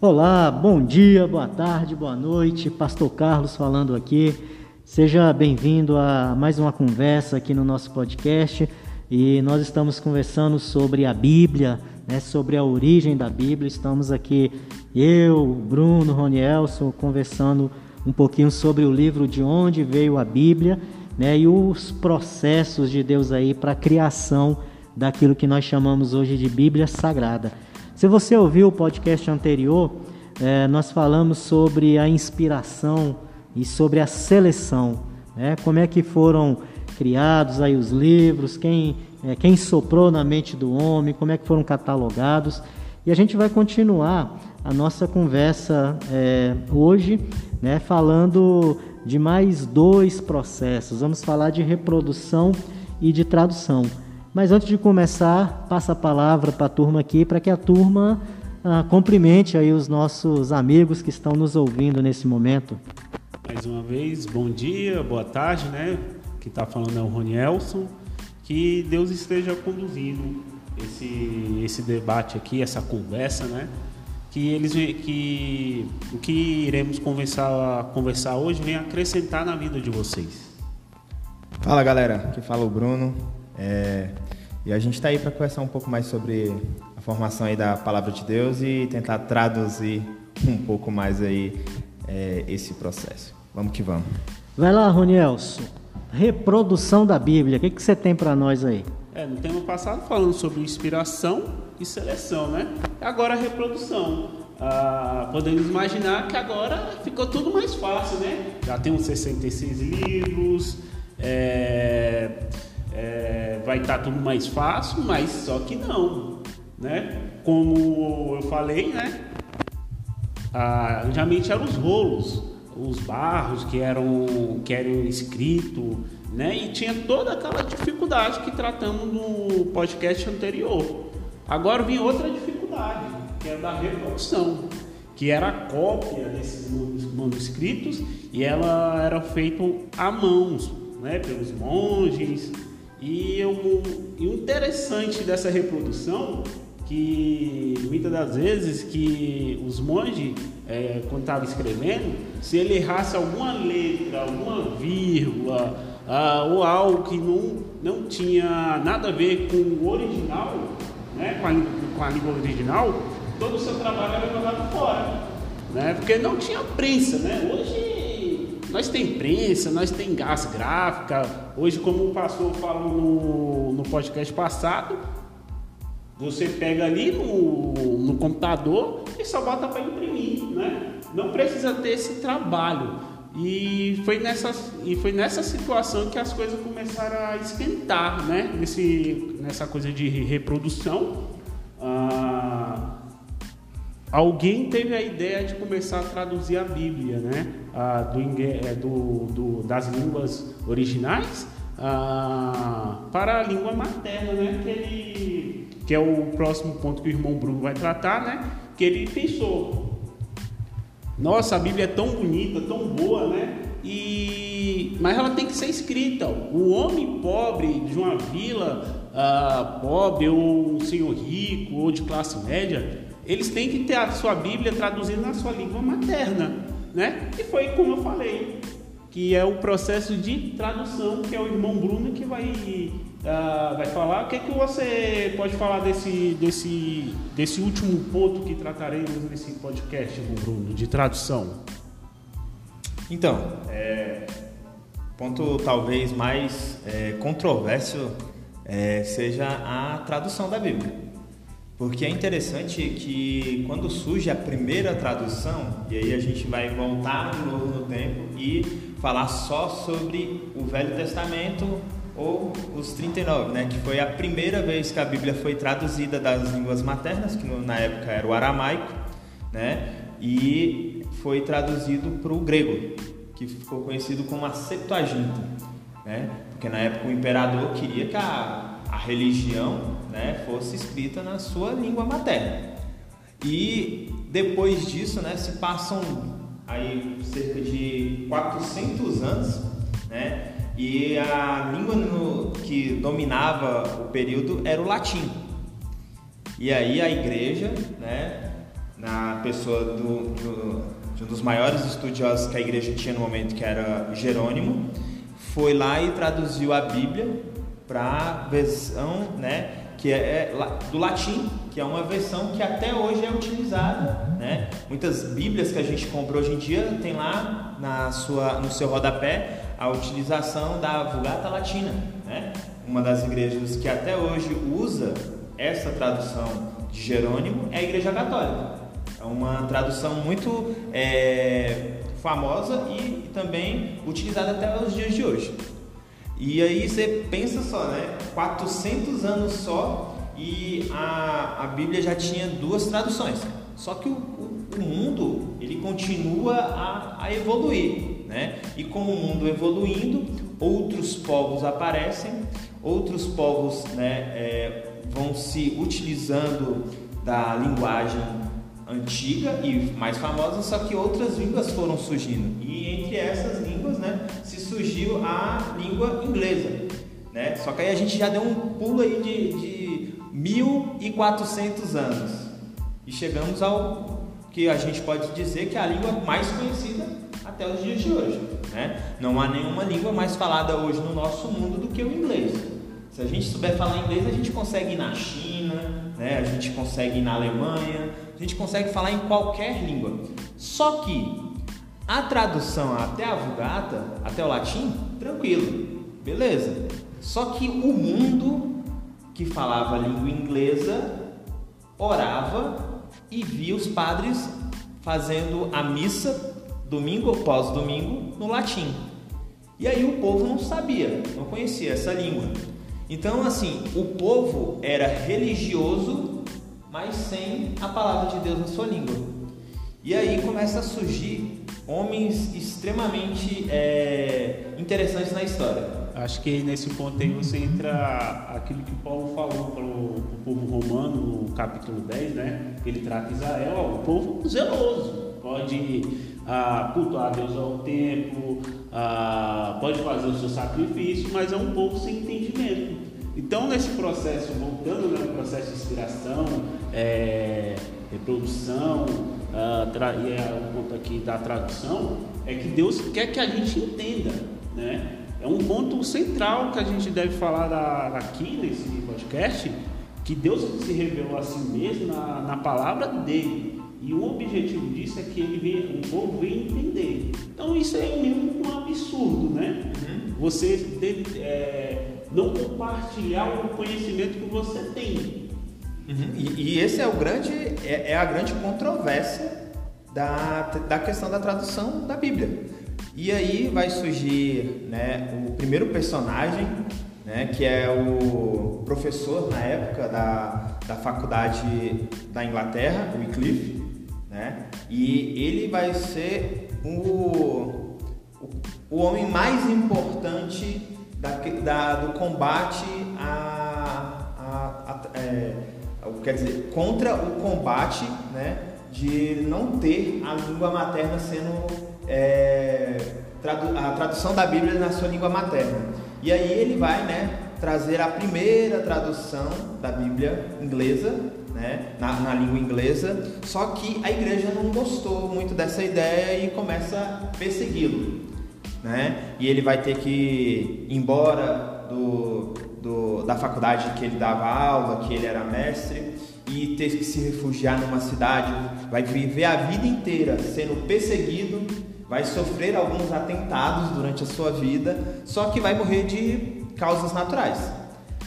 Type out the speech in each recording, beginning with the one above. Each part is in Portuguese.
Olá, bom dia, boa tarde, boa noite. Pastor Carlos falando aqui. Seja bem-vindo a mais uma conversa aqui no nosso podcast. E nós estamos conversando sobre a Bíblia, né, sobre a origem da Bíblia. Estamos aqui, eu, Bruno, Ronielson, conversando um pouquinho sobre o livro de onde veio a Bíblia né, e os processos de Deus aí para a criação daquilo que nós chamamos hoje de Bíblia Sagrada. Se você ouviu o podcast anterior, é, nós falamos sobre a inspiração e sobre a seleção, né? como é que foram criados aí os livros, quem, é, quem soprou na mente do homem, como é que foram catalogados. E a gente vai continuar a nossa conversa é, hoje, né, falando de mais dois processos. Vamos falar de reprodução e de tradução. Mas antes de começar, passa a palavra para a turma aqui, para que a turma ah, cumprimente aí os nossos amigos que estão nos ouvindo nesse momento. Mais uma vez, bom dia, boa tarde, né? Quem está falando é o Ronielson. Que Deus esteja conduzindo esse, esse debate aqui, essa conversa, né? Que eles que o que iremos conversar, conversar hoje vem acrescentar na vida de vocês. Fala galera, aqui fala o Bruno. É, e a gente está aí para conversar um pouco mais sobre a formação aí da palavra de Deus e tentar traduzir um pouco mais aí é, esse processo. Vamos que vamos. Vai lá, Ronielson. Reprodução da Bíblia. O que, que você tem para nós aí? É, no tema passado falando sobre inspiração e seleção, né? Agora a reprodução. Ah, podemos imaginar que agora ficou tudo mais fácil, né? Já temos 66 livros, é, é, vai estar tá tudo mais fácil, mas só que não, né? Como eu falei, né? Ah, antigamente eram os rolos, os barros que eram que eram escritos, né? E tinha toda aquela dificuldade que tratamos no podcast anterior. Agora vem outra dificuldade, que é da reprodução, que era a cópia desses manuscritos e ela era feita a mãos, né? Pelos monges e o interessante dessa reprodução que muitas das vezes que os monges, é, quando estavam escrevendo, se ele errasse alguma letra, alguma vírgula, ah, ou algo que não, não tinha nada a ver com o original, né, com, a, com a língua original, todo o seu trabalho era jogado fora. Né, porque não tinha prensa. Né? Hoje nós tem prensa, nós tem gás gráfica. Hoje, como o pastor falou no, no podcast passado, você pega ali no, no computador e só bota para imprimir, né? Não precisa ter esse trabalho. E foi, nessa, e foi nessa situação que as coisas começaram a esquentar, né? Nesse, nessa coisa de reprodução. Alguém teve a ideia de começar a traduzir a Bíblia, né? Ah, do, é, do, do, das línguas originais ah, para a língua materna, né? Que, ele, que é o próximo ponto que o irmão Bruno vai tratar, né? Que ele pensou: nossa, a Bíblia é tão bonita, tão boa, né? E, mas ela tem que ser escrita. O homem pobre de uma vila ah, pobre, ou um senhor rico, ou de classe média, eles têm que ter a sua Bíblia traduzida na sua língua materna, né? E foi como eu falei, que é o processo de tradução, que é o irmão Bruno que vai, uh, vai falar. O que, é que você pode falar desse, desse, desse último ponto que trataremos nesse podcast, irmão Bruno, de tradução? Então, é, ponto talvez mais é, controverso é, seja a tradução da Bíblia. Porque é interessante que quando surge a primeira tradução, e aí a gente vai voltar de novo no tempo e falar só sobre o Velho Testamento ou os 39, né, que foi a primeira vez que a Bíblia foi traduzida das línguas maternas, que na época era o aramaico, né, e foi traduzido para o grego, que ficou conhecido como a Septuaginta, né, porque na época o imperador queria que a a religião né, fosse escrita na sua língua materna. E depois disso, né, se passam aí cerca de 400 anos, né, e a língua no, que dominava o período era o latim. E aí a igreja, né, na pessoa do, do, de um dos maiores estudiosos que a igreja tinha no momento, que era Jerônimo, foi lá e traduziu a Bíblia para a versão né, que é, é do latim, que é uma versão que até hoje é utilizada. Né? Muitas Bíblias que a gente compra hoje em dia tem lá na sua, no seu rodapé a utilização da Vulgata Latina. Né? Uma das igrejas que até hoje usa essa tradução de Jerônimo é a Igreja Católica. É uma tradução muito é, famosa e, também utilizada até os dias de hoje. E aí você pensa só, né? 400 anos só e a, a Bíblia já tinha duas traduções. Só que o, o, o mundo ele continua a, a, evoluir, né? E com o mundo evoluindo, outros povos aparecem, outros povos, né, é, vão se utilizando da linguagem antiga e mais famosa, só que outras línguas foram surgindo. E entre essas línguas, né, se surgiu a língua inglesa, né? Só que aí a gente já deu um pulo aí de, de 1400 anos e chegamos ao que a gente pode dizer que é a língua mais conhecida até os dias de hoje, né? Não há nenhuma língua mais falada hoje no nosso mundo do que o inglês. Se a gente souber falar inglês, a gente consegue ir na China, né? A gente consegue ir na Alemanha, a gente consegue falar em qualquer língua. Só que a tradução até a Vulgata, até o latim, tranquilo, beleza. Só que o mundo que falava a língua inglesa orava e via os padres fazendo a missa domingo após domingo no latim. E aí o povo não sabia, não conhecia essa língua. Então, assim, o povo era religioso, mas sem a palavra de Deus na sua língua. E aí começa a surgir homens extremamente é, interessantes na história. Acho que nesse ponto aí você entra aquilo que Paulo falou para o povo romano no capítulo 10, né? Ele trata Israel, ó, um povo zeloso, pode ah, cultuar a Deus ao tempo, ah, pode fazer o seu sacrifício, mas é um povo sem entendimento. Então, nesse processo, voltando no né, processo de inspiração, é, reprodução, ah, e é o ponto aqui da tradução, é que Deus quer que a gente entenda, né? É um ponto central que a gente deve falar aqui nesse podcast, que Deus se revelou a si mesmo na, na palavra dele. E o objetivo disso é que ele venha, o povo venha entender. Então isso é mesmo um absurdo, né? Uhum. Você de, é, não compartilhar o conhecimento que você tem. Uhum. E, e, esse é o grande, é, é, a grande controvérsia da, da questão da tradução da Bíblia. E aí vai surgir né, o primeiro personagem, né, que é o professor na época da, da faculdade da Inglaterra, o Wycliffe, né, e ele vai ser o, o, o homem mais importante da, da, do combate a, a, a é, quer dizer, contra o combate né, de não ter a língua materna sendo é, tradu a tradução da Bíblia na sua língua materna. E aí ele vai né, trazer a primeira tradução da Bíblia inglesa, né, na, na língua inglesa, só que a igreja não gostou muito dessa ideia e começa a persegui-lo né? E ele vai ter que ir embora do, do, da faculdade que ele dava aula, que ele era mestre, e ter que se refugiar numa cidade, vai viver a vida inteira sendo perseguido, vai sofrer alguns atentados durante a sua vida, só que vai morrer de causas naturais,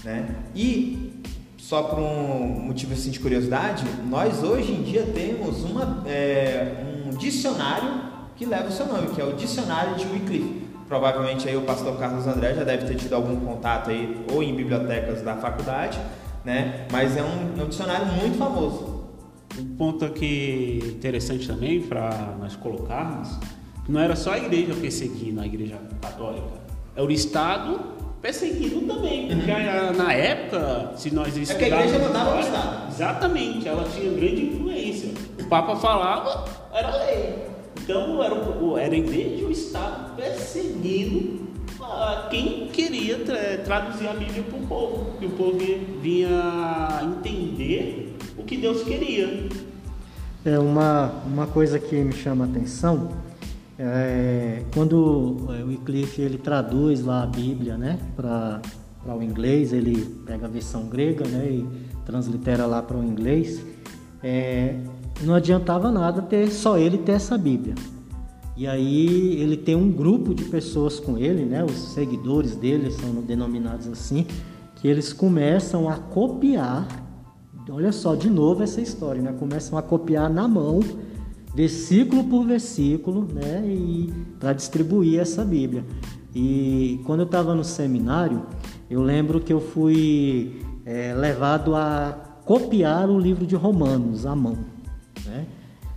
né? E só por um motivo assim de curiosidade, nós hoje em dia temos uma, é, um dicionário que leva o seu nome, que é o Dicionário de Wycliffe. Provavelmente aí o pastor Carlos André já deve ter tido algum contato aí ou em bibliotecas da faculdade, né? Mas é um, é um dicionário muito famoso. Um ponto aqui interessante também para nós colocarmos, que não era só a igreja perseguindo a igreja católica, é o Estado perseguindo também, porque uhum. na época, se nós estudarmos... É que a igreja mandava o Estado. Exatamente, ela tinha grande influência. O Papa falava, era lei. Então era, era a igreja e o Estado perseguindo quem queria tra traduzir a Bíblia para o povo, que o povo vinha entender o que Deus queria. É uma, uma coisa que me chama a atenção é quando é, o Wycliffe ele traduz lá a Bíblia, né, para o inglês, ele pega a versão grega, né, e translitera lá para o inglês. É, não adiantava nada ter só ele ter essa Bíblia. E aí ele tem um grupo de pessoas com ele, né? Os seguidores dele são denominados assim, que eles começam a copiar. Olha só, de novo essa história, né? Começam a copiar na mão, versículo por versículo, né? E para distribuir essa Bíblia. E quando eu estava no seminário, eu lembro que eu fui é, levado a copiar o livro de Romanos à mão, né?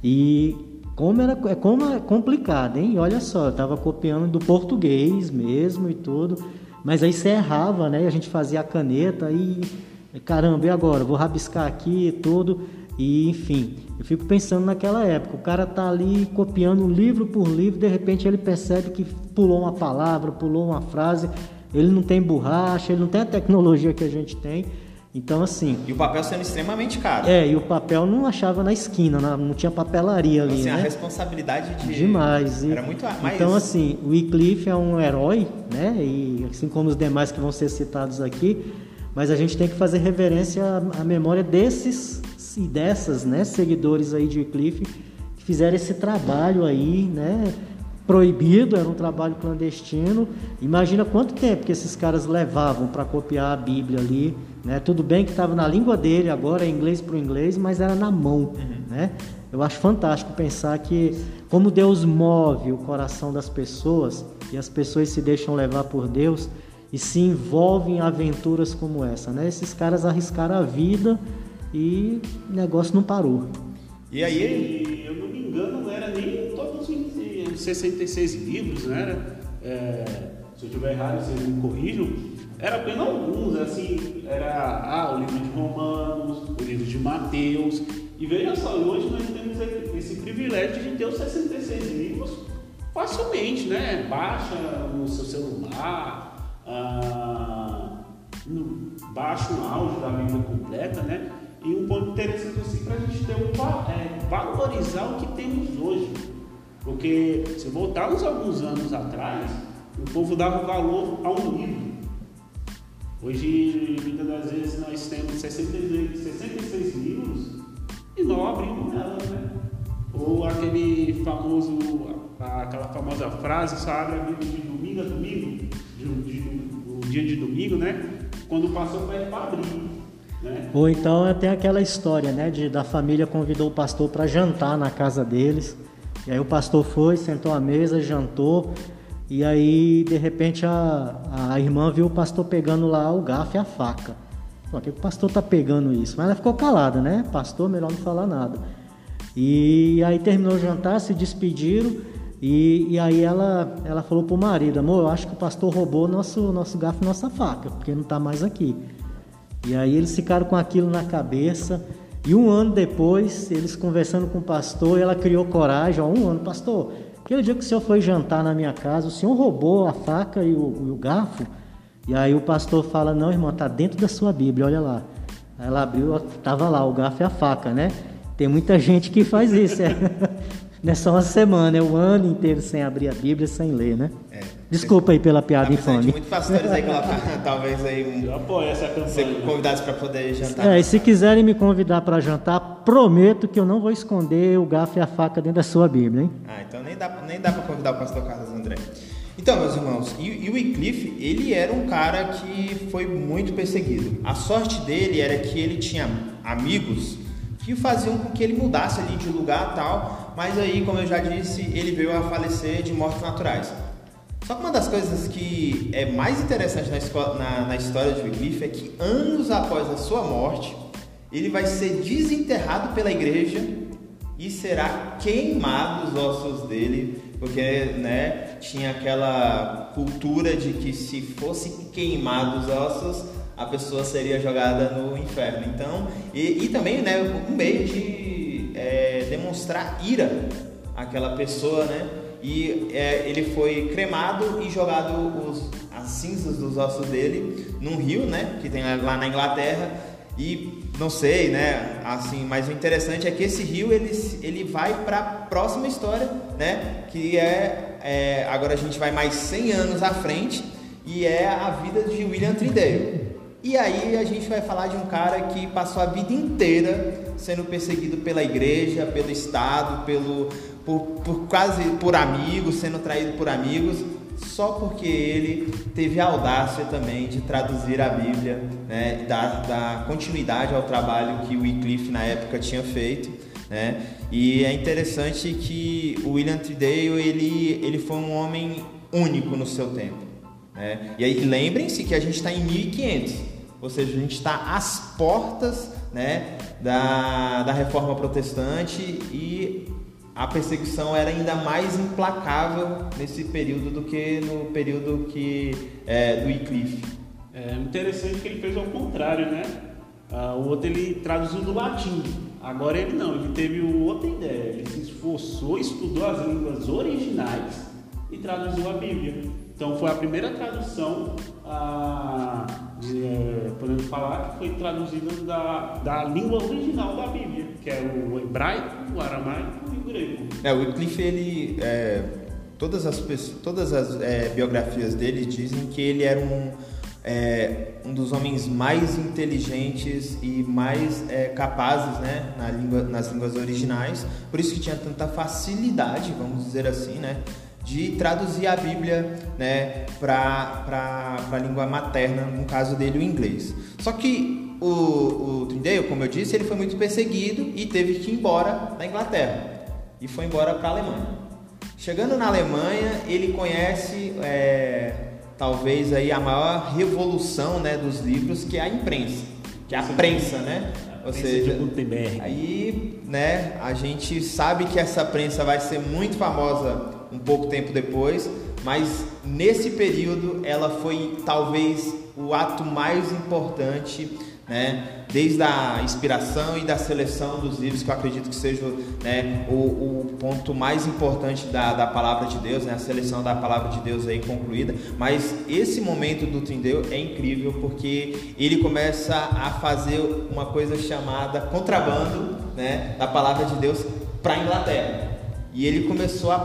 E como era é como é complicado, hein? Olha só, eu estava copiando do português mesmo e tudo, mas aí você errava, né? E a gente fazia a caneta e caramba, e agora? Vou rabiscar aqui e tudo. E enfim, eu fico pensando naquela época, o cara tá ali copiando livro por livro, de repente ele percebe que pulou uma palavra, pulou uma frase, ele não tem borracha, ele não tem a tecnologia que a gente tem. Então, assim. E o papel sendo extremamente caro. É, e o papel não achava na esquina, não tinha papelaria ali. Assim, né? a responsabilidade de. Demais. E... Era muito mais. Então, assim, o Wycliffe é um herói, né? E assim como os demais que vão ser citados aqui, mas a gente tem que fazer reverência à memória desses e dessas, né? Seguidores aí de Wycliffe que fizeram esse trabalho aí, né? proibido, era um trabalho clandestino. Imagina quanto tempo que esses caras levavam para copiar a Bíblia ali, né? Tudo bem que estava na língua dele, agora é inglês para o inglês, mas era na mão, uhum. né? Eu acho fantástico pensar que como Deus move o coração das pessoas e as pessoas se deixam levar por Deus e se envolvem em aventuras como essa, né? Esses caras arriscaram a vida e o negócio não parou. E aí, eu não me engano, não era nem todos os 66 livros, né? É, se eu estiver errado, vocês me corrijam. Era apenas alguns, assim, era ah, o livro de Romanos, o livro de Mateus. E veja só, hoje nós temos esse privilégio de ter os 66 livros facilmente, né? Baixa no seu celular, ah, no, baixa um áudio da Bíblia completa, né? E um ponto interessante assim para a gente ter um, é, valorizar o que temos hoje. Porque se voltarmos alguns anos atrás, o povo dava valor a um livro. Hoje, muitas das vezes, nós temos 66, 66 livros e não abrimos elas, né? Ou aquele famoso, aquela famosa frase, só abre a Bíblia de domingo a domingo, de, de, o dia de domingo, né? Quando passou para abrir. Né? Ou então tem aquela história, né, de da família convidou o pastor para jantar na casa deles. E aí o pastor foi, sentou à mesa, jantou, e aí de repente a, a irmã viu o pastor pegando lá o garfo e a faca. Por que o pastor tá pegando isso? Mas ela ficou calada, né? Pastor, melhor não falar nada. E aí terminou o jantar, se despediram, e, e aí ela, ela falou pro marido, amor, eu acho que o pastor roubou nosso, nosso garfo e nossa faca, porque não tá mais aqui. E aí eles ficaram com aquilo na cabeça. E um ano depois, eles conversando com o pastor, ela criou coragem, ó, um ano, pastor, aquele dia que o senhor foi jantar na minha casa, o senhor roubou a faca e o, e o garfo? E aí o pastor fala, não, irmão, tá dentro da sua Bíblia, olha lá. Aí ela abriu, tava lá, o garfo e a faca, né? Tem muita gente que faz isso, é. Não é só uma semana, é o um ano inteiro sem abrir a Bíblia, sem ler, né? É. Desculpa aí pela piada infame. Muitos pastores aí colocar, talvez aí um. Eu apoio essa campanha. Ser convidados para poder jantar. É, e se quiserem me convidar para jantar, prometo que eu não vou esconder o garfo e a faca dentro da sua Bíblia, hein? Ah, então nem dá, nem dá para convidar o pastor Carlos André. Então, meus irmãos, e, e o Wycliffe, ele era um cara que foi muito perseguido. A sorte dele era que ele tinha amigos que faziam com que ele mudasse ali de lugar tal, mas aí, como eu já disse, ele veio a falecer de mortes naturais. Só que uma das coisas que é mais interessante na, na, na história de Wycliffe é que anos após a sua morte, ele vai ser desenterrado pela igreja e será queimado os ossos dele, porque né, tinha aquela cultura de que se fosse queimado os ossos, a pessoa seria jogada no inferno. Então, e, e também né, um meio de é, demonstrar ira àquela pessoa, né? E é, ele foi cremado e jogado os, as cinzas dos ossos dele num rio, né? Que tem lá na Inglaterra. E não sei, né? Assim, mas o interessante é que esse rio ele, ele vai para a próxima história, né? Que é, é, agora a gente vai mais 100 anos à frente e é a vida de William Tyndale. E aí a gente vai falar de um cara que passou a vida inteira sendo perseguido pela igreja, pelo Estado, pelo, por, por quase por amigos, sendo traído por amigos, só porque ele teve a audácia também de traduzir a Bíblia, né, dar, dar continuidade ao trabalho que o Wycliffe na época tinha feito. Né? E é interessante que o William Tyndale ele, ele foi um homem único no seu tempo. Né? E aí lembrem-se que a gente está em 1500 ou seja, a gente está às portas né, da, da reforma protestante e a perseguição era ainda mais implacável nesse período do que no período que é, do Wycliffe. É interessante que ele fez ao contrário, né? Ah, o outro ele traduziu do latim. Agora ele não, ele teve outra ideia. Ele se esforçou, estudou as línguas originais e traduziu a Bíblia. Então foi a primeira tradução ah, é, podemos falar que foi traduzida da, da língua original da Bíblia, que é o hebraico, o aramaico e o grego. É, o Wycliffe, ele, é, todas as, todas as é, biografias dele dizem que ele era um, é, um dos homens mais inteligentes e mais é, capazes né, na língua, nas línguas originais, por isso que tinha tanta facilidade, vamos dizer assim, né, de traduzir a Bíblia né, para a língua materna, no caso dele o inglês. Só que o, o Tyndale, como eu disse, ele foi muito perseguido e teve que ir embora da Inglaterra e foi embora para a Alemanha. Chegando na Alemanha, ele conhece é, talvez aí a maior revolução né, dos livros, que é a imprensa, que é a prensa, né? Ou seja, aí, né, a gente sabe que essa prensa vai ser muito famosa um pouco tempo depois, mas nesse período ela foi talvez o ato mais importante, né? Desde a inspiração e da seleção dos livros, que eu acredito que seja né, o, o ponto mais importante da, da palavra de Deus, né? A seleção da palavra de Deus aí concluída. Mas esse momento do Tindeu é incrível porque ele começa a fazer uma coisa chamada contrabando, né? Da palavra de Deus para a Inglaterra. E ele começou a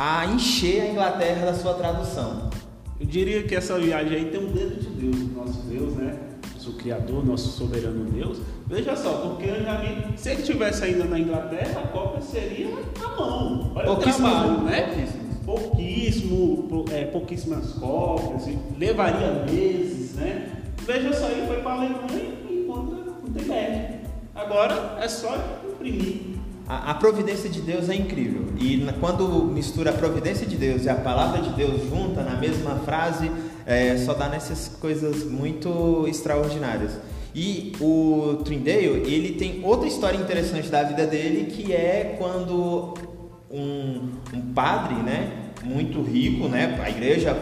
a encher a Inglaterra da sua tradução. Eu diria que essa viagem aí tem um dedo de Deus, nosso Deus, né? Nosso Criador, nosso soberano Deus. Veja só, porque antigamente, se ele tivesse ainda na Inglaterra, a cópia seria à mão. Olha o trabalho, né? Pouquíssimo, é, pouquíssimas cópias, levaria meses, né? Veja só, ele foi para a Alemanha e encontra o Gutenberg. Agora é só imprimir. A, a, providência de Deus é incrível. E quando mistura a providência de Deus e a palavra de Deus junta na mesma frase, é, só dá nessas coisas muito extraordinárias. E o Trindale, ele tem outra história interessante da vida dele, que é quando um, um padre, né, muito rico, né, a igreja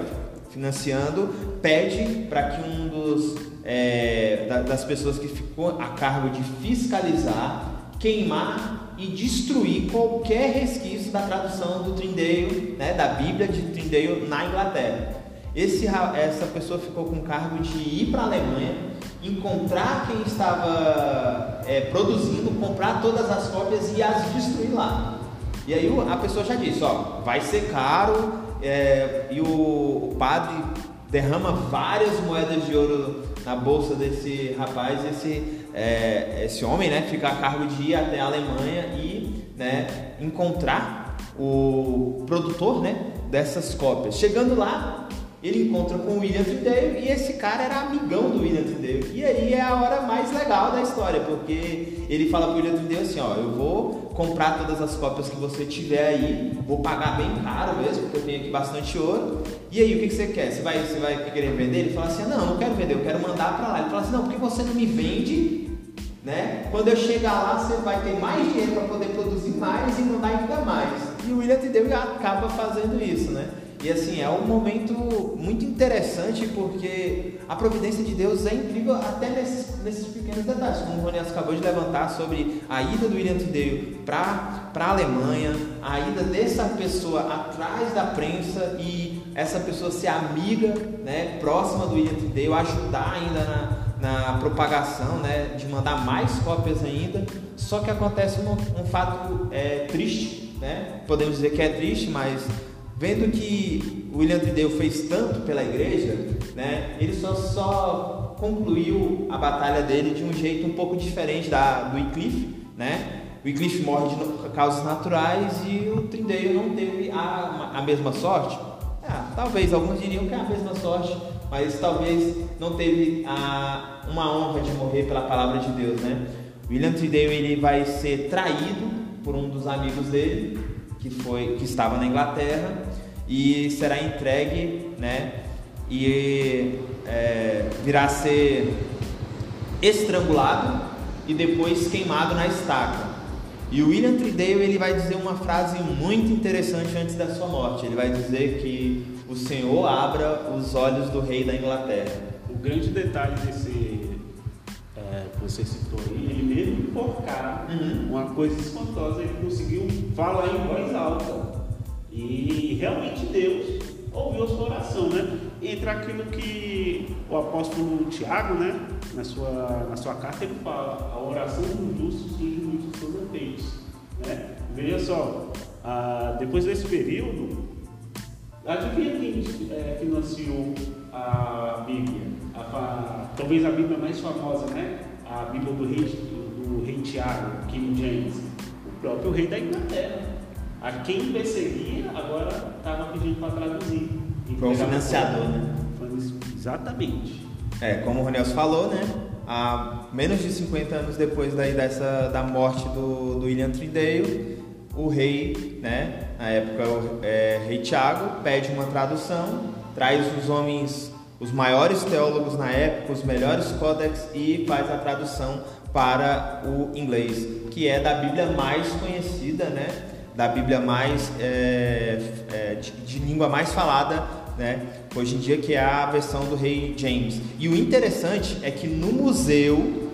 financiando, pede para que um dos é, das pessoas que ficou a cargo de fiscalizar queimar e destruir qualquer resquício da tradução do Trindeio, né, da Bíblia de Trindeio na Inglaterra. Esse, essa pessoa ficou com o cargo de ir para a Alemanha, encontrar quem estava é, produzindo, comprar todas as cópias e as destruir lá. E aí a pessoa já disse, ó, vai ser caro, é, e o, o padre derrama várias moedas de ouro na bolsa desse rapaz, esse, é, esse homem, né, fica a cargo de ir até a Alemanha e né, encontrar o produtor né, dessas cópias. Chegando lá, ele encontra com o William Tyndale e esse cara era amigão do William Tyndale. E aí é a hora mais legal da história, porque ele fala pro William Tyndale assim, ó, eu vou comprar todas as cópias que você tiver aí, vou pagar bem caro mesmo, porque eu tenho aqui bastante ouro. E aí, o que, que você quer? Você vai, você vai querer vender? Ele fala assim, não, não quero vender, eu quero mandar para lá. Ele fala assim, não, porque você não me vende, né? Quando eu chegar lá, você vai ter mais dinheiro para poder produzir mais e mandar ainda mais. E o William Tyndale acaba fazendo isso, né? E assim, é um momento muito interessante porque a providência de Deus é incrível até nesses, nesses pequenos detalhes, como o Ronias acabou de levantar sobre a ida do William Tyndale para a Alemanha, a ida dessa pessoa atrás da prensa e essa pessoa ser amiga, né, próxima do William Tyndale, ajudar ainda na, na propagação, né, de mandar mais cópias ainda. Só que acontece um, um fato é, triste, né? Podemos dizer que é triste, mas vendo que William Trideu fez tanto pela igreja, né, ele só, só concluiu a batalha dele de um jeito um pouco diferente da, do Wycliffe, né? O Wycliffe morre de causas naturais e o Trideu não teve a, a mesma sorte. Ah, talvez alguns diriam que é a mesma sorte, mas talvez não teve a, uma honra de morrer pela palavra de Deus, né? William Trideu ele vai ser traído por um dos amigos dele que foi que estava na Inglaterra e será entregue, né? E é, virá ser estrangulado e depois queimado na estaca. E o William Tridale ele vai dizer uma frase muito interessante antes da sua morte. Ele vai dizer que o Senhor abra os olhos do rei da Inglaterra. O grande detalhe desse é, que você citou aí, ele mesmo enforcar uhum. uma coisa espantosa, ele conseguiu falar em voz alta. E realmente Deus ouviu a sua oração, né? Entra aquilo que o apóstolo Tiago, né, na sua, na sua carta, ele fala: a oração do justo Né? Veja só, ah, depois desse período, adivinha quem é, financiou a Bíblia? A, a, talvez a Bíblia mais famosa, né? A Bíblia do rei, do, do rei Tiago, King James, o próprio rei da Inglaterra. A quem perseguia agora estava pedindo para traduzir. Foi um financiador, né? Exatamente. É, como o Ronels falou, né? Há menos de 50 anos depois daí dessa, da morte do, do William Tyndale, o rei, né, na época o é, rei Tiago, pede uma tradução, traz os homens, os maiores teólogos na época, os melhores códex e faz a tradução para o inglês, que é da Bíblia mais conhecida, né, da Bíblia mais é, é, de, de língua mais falada né? Hoje em dia que é a versão do rei James. E o interessante é que no museu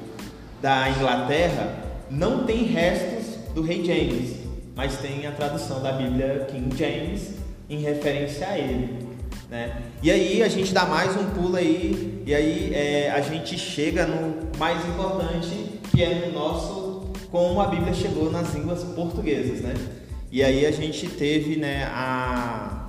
da Inglaterra não tem restos do rei James, mas tem a tradução da Bíblia King James em referência a ele. Né? E aí a gente dá mais um pulo aí, e aí é, a gente chega no mais importante, que é no nosso como a Bíblia chegou nas línguas portuguesas, né? E aí a gente teve né, a,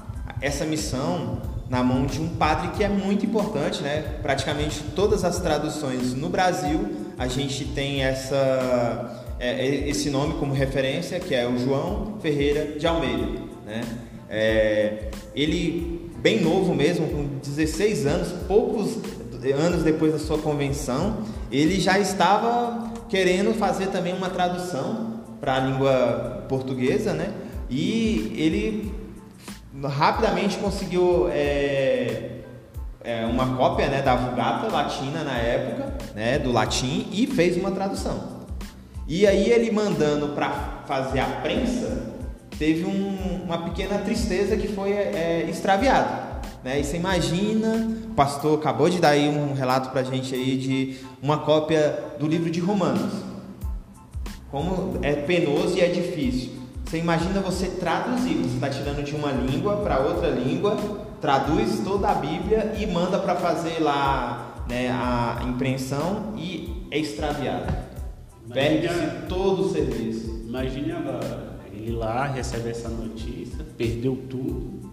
essa missão na mão de um padre que é muito importante, né? Praticamente todas as traduções no Brasil a gente tem essa é, é, esse nome como referência, que é o João Ferreira de Almeida, né? É, ele bem novo mesmo, com 16 anos, poucos anos depois da sua convenção, ele já estava querendo fazer também uma tradução para a língua portuguesa, né? E ele rapidamente conseguiu é, é, uma cópia né, da Vulgata Latina na época, né, do latim, e fez uma tradução. E aí ele mandando para fazer a prensa, teve um, uma pequena tristeza que foi é, extraviado. Né? E você imagina, o pastor acabou de dar aí um relato para a gente aí de uma cópia do livro de Romanos. Como é penoso e é difícil. Você imagina você traduzir, você está tirando de uma língua para outra língua, traduz toda a Bíblia e manda para fazer lá né, a impressão e é extraviado. Perde-se todo o serviço. Imagine agora, ele lá recebe essa notícia, perdeu tudo.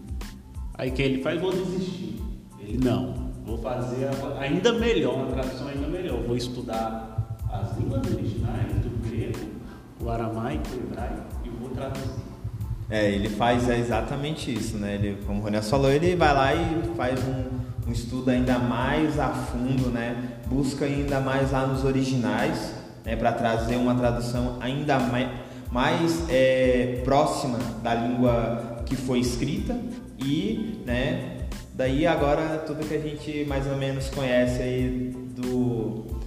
Aí que ele faz? Vou desistir. Ele não, vou fazer ainda melhor, uma tradução ainda melhor. Vou estudar as línguas originais do grego, o aramaico, o hebraico traduzir. É, ele faz exatamente isso, né? Ele, como o Rony falou, ele vai lá e faz um, um, estudo ainda mais a fundo, né? Busca ainda mais lá nos originais, né? Para trazer uma tradução ainda mais, mais é, próxima da língua que foi escrita e, né? Daí agora tudo que a gente mais ou menos conhece aí do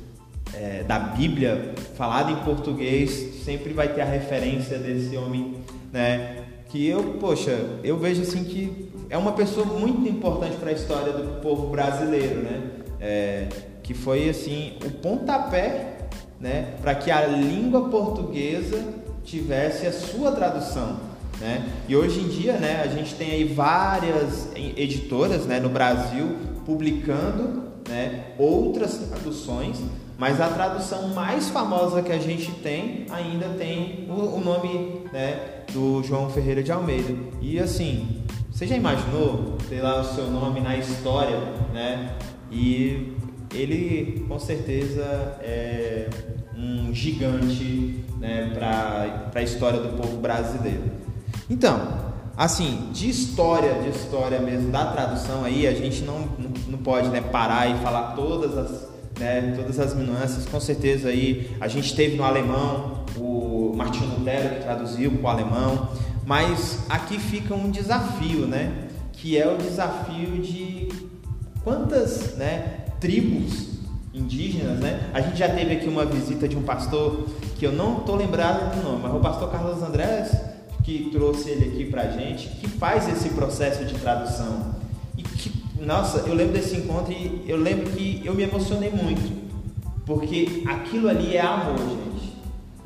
é, da Bíblia falada em português sempre vai ter a referência desse homem, né? Que eu, poxa, eu vejo assim que é uma pessoa muito importante para a história do povo brasileiro, né? É, que foi assim o pontapé, né? Para que a língua portuguesa tivesse a sua tradução, né? E hoje em dia, né? A gente tem aí várias editoras, né? No Brasil publicando né, outras traduções, mas a tradução mais famosa que a gente tem ainda tem o, o nome né, do João Ferreira de Almeida. E assim, você já imaginou ter lá o seu nome na história, né? E ele com certeza é um gigante né, para a história do povo brasileiro. Então, assim, de história, de história mesmo, da tradução aí, a gente não, não, pode né, parar e falar todas as, né, todas as nuances. Com certeza aí, a gente teve no alemão o Martinho Lutero que traduziu para o alemão, mas aqui fica um desafio, né? Que é o desafio de quantas né, tribos indígenas, né? A gente já teve aqui uma visita de um pastor que eu não estou lembrado do nome, mas o pastor Carlos Andrés que trouxe ele aqui para gente, que faz esse processo de tradução. Nossa, eu lembro desse encontro e eu lembro que eu me emocionei muito, porque aquilo ali é amor, gente.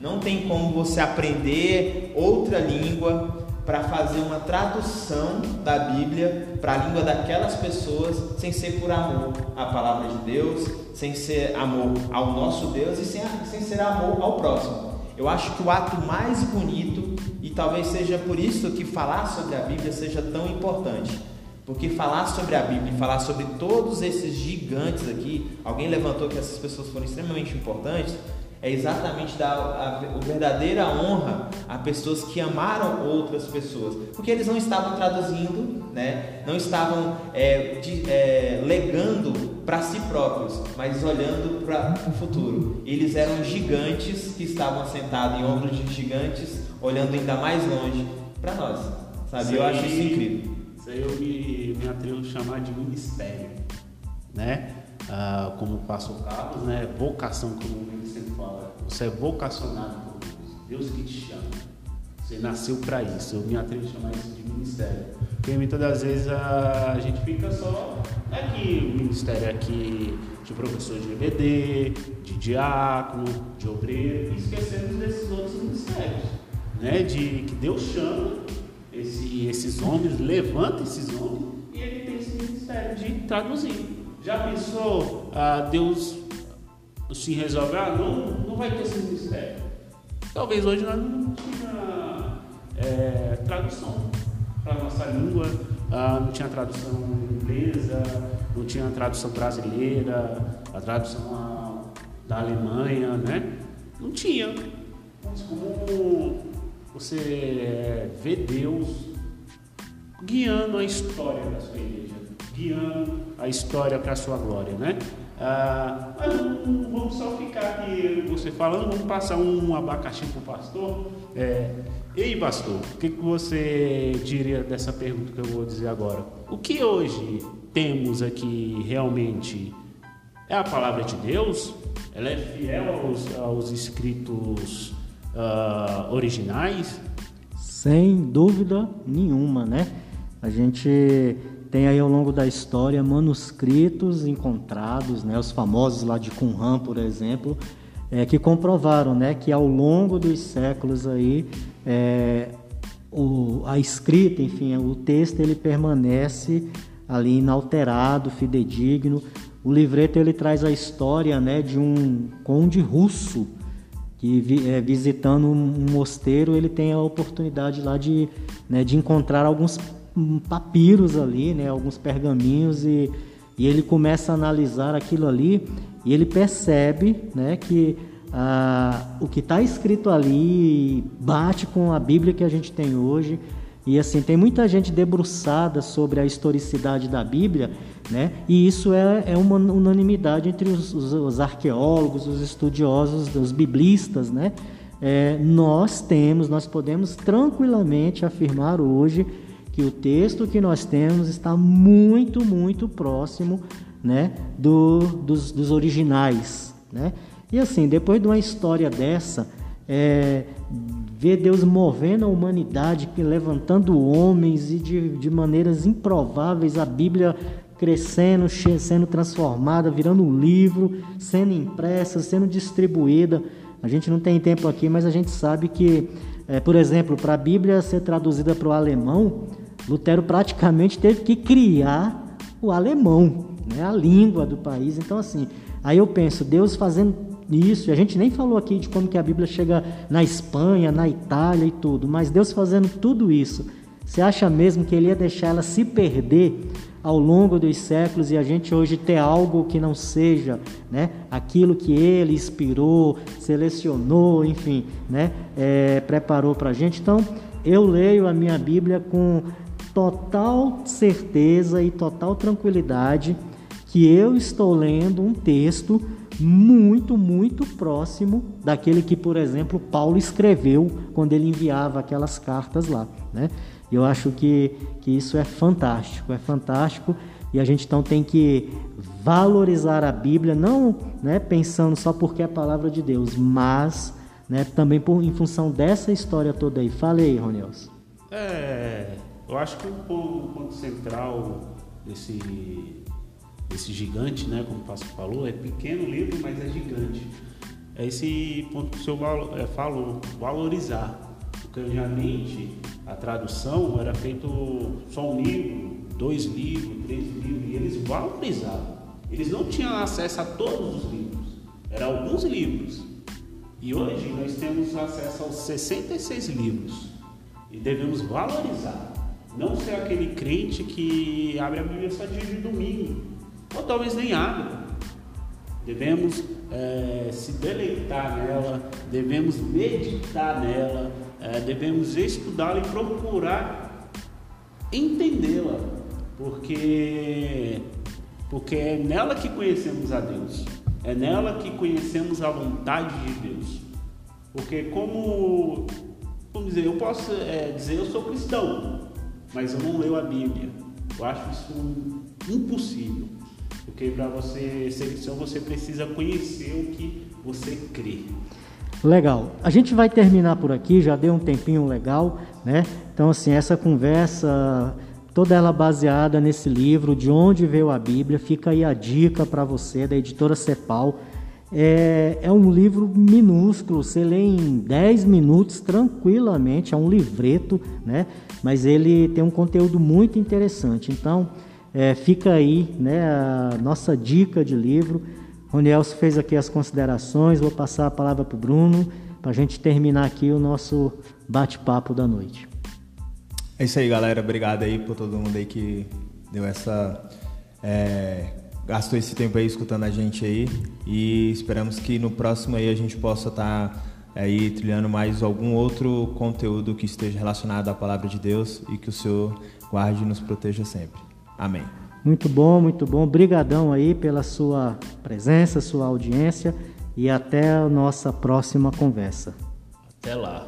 Não tem como você aprender outra língua para fazer uma tradução da Bíblia para a língua daquelas pessoas sem ser por amor à palavra de Deus, sem ser amor ao nosso Deus e sem, sem ser amor ao próximo. Eu acho que o ato mais bonito, e talvez seja por isso que falar sobre a Bíblia seja tão importante, porque falar sobre a Bíblia e falar sobre todos esses gigantes aqui, alguém levantou que essas pessoas foram extremamente importantes, é exatamente dar a, a, a, verdadeira honra a pessoas que amaram outras pessoas, porque eles não estavam traduzindo, né? não estavam é, de, é, legando para si próprios, mas olhando para o futuro. Eles eram gigantes que estavam sentados em ombros de gigantes, olhando ainda mais longe para nós. Sabe? eu acho isso incrível. Eu me, me atrevo a chamar de ministério, né? Ah, como o pastor Carlos, né? Vocação, como ele sempre fala. Você é vocacionado por Deus. Deus que te chama. Você nasceu para isso. Eu me atrevo a chamar isso de ministério. Porque muitas das vezes a, gente fica só aqui, o ministério aqui de professor de EBD, de diácono, de obreiro, e desses outros ministérios, né? De que Deus chama esse, esses homens, levanta esses homens e ele tem esse ministério de traduzir. Já pensou, ah, Deus se resolve, ah, não, não vai ter esse ministério. Talvez hoje nós não tinha é, tradução para a nossa língua, ah, não tinha tradução inglesa, não tinha tradução brasileira, a tradução da Alemanha, né? Não tinha. Mas como você é, vê Deus guiando a história da sua igreja, guiando a história para a sua glória, né? Ah, mas não, vamos só ficar aqui você falando, vamos passar um abacaxi para o pastor. É, Ei, pastor, o que, que você diria dessa pergunta que eu vou dizer agora? O que hoje temos aqui realmente é a palavra de Deus? Ela é fiel aos, aos escritos uh, originais? Sem dúvida nenhuma, né? A gente tem aí ao longo da história manuscritos encontrados, né, os famosos lá de Qumran, por exemplo, é, que comprovaram né, que ao longo dos séculos aí, é, o, a escrita, enfim, o texto ele permanece ali inalterado, fidedigno. O livreto ele traz a história né, de um conde russo que é, visitando um mosteiro ele tem a oportunidade lá de, né, de encontrar alguns papiros ali, né, alguns pergaminhos e, e ele começa a analisar aquilo ali e ele percebe, né, que ah, o que está escrito ali bate com a Bíblia que a gente tem hoje e assim tem muita gente debruçada sobre a historicidade da Bíblia, né? E isso é, é uma unanimidade entre os, os, os arqueólogos, os estudiosos, os biblistas, né? É, nós temos, nós podemos tranquilamente afirmar hoje que o texto que nós temos está muito, muito próximo né, do, dos, dos originais. Né? E assim, depois de uma história dessa, é, ver Deus movendo a humanidade, levantando homens e de, de maneiras improváveis, a Bíblia crescendo, sendo transformada, virando um livro, sendo impressa, sendo distribuída. A gente não tem tempo aqui, mas a gente sabe que, é, por exemplo, para a Bíblia ser traduzida para o alemão, Lutero praticamente teve que criar o alemão, né? A língua do país. Então assim, aí eu penso, Deus fazendo isso, e a gente nem falou aqui de como que a Bíblia chega na Espanha, na Itália e tudo, mas Deus fazendo tudo isso, você acha mesmo que ele ia deixar ela se perder ao longo dos séculos e a gente hoje ter algo que não seja né, aquilo que ele inspirou, selecionou, enfim, né, é, preparou para a gente. Então, eu leio a minha Bíblia com total certeza e total tranquilidade que eu estou lendo um texto muito, muito próximo daquele que, por exemplo, Paulo escreveu quando ele enviava aquelas cartas lá, né? Eu acho que, que isso é fantástico, é fantástico e a gente então tem que valorizar a Bíblia, não né, pensando só porque é a palavra de Deus, mas né, também por, em função dessa história toda aí. Fale aí, Ronels. É, eu acho que o ponto central desse, desse gigante, né, como o pastor falou, é pequeno livro, mas é gigante. É esse ponto que o senhor é, falou, valorizar. Porque antigamente a tradução era feito só um livro, dois livros, três livros, e eles valorizavam. Eles não tinham acesso a todos os livros, eram alguns livros. E hoje nós temos acesso aos 66 livros e devemos valorizar. Não ser aquele crente que abre a Bíblia só dia de domingo, ou talvez nem abra. Devemos é, se deleitar nela, devemos meditar nela, é, devemos estudá-la e procurar entendê-la, porque, porque é nela que conhecemos a Deus, é nela que conhecemos a vontade de Deus. Porque como, vamos dizer, eu posso é, dizer eu sou cristão, mas eu não leio a Bíblia. Eu acho isso impossível. Porque para você ser cristão você precisa conhecer o que você crê. Legal. A gente vai terminar por aqui, já deu um tempinho legal, né? Então, assim, essa conversa, toda ela baseada nesse livro, De Onde Veio a Bíblia, fica aí a dica para você, da editora Cepal. É, é um livro minúsculo, você lê em 10 minutos tranquilamente, é um livreto, né? Mas ele tem um conteúdo muito interessante. Então, é, fica aí né, a nossa dica de livro. Ronielso fez aqui as considerações, vou passar a palavra para o Bruno para a gente terminar aqui o nosso bate-papo da noite. É isso aí, galera. Obrigado aí por todo mundo aí que deu essa. É, gastou esse tempo aí escutando a gente aí. E esperamos que no próximo aí a gente possa estar tá aí trilhando mais algum outro conteúdo que esteja relacionado à palavra de Deus e que o Senhor guarde e nos proteja sempre. Amém. Muito bom, muito bom. Obrigadão aí pela sua presença, sua audiência e até a nossa próxima conversa. Até lá.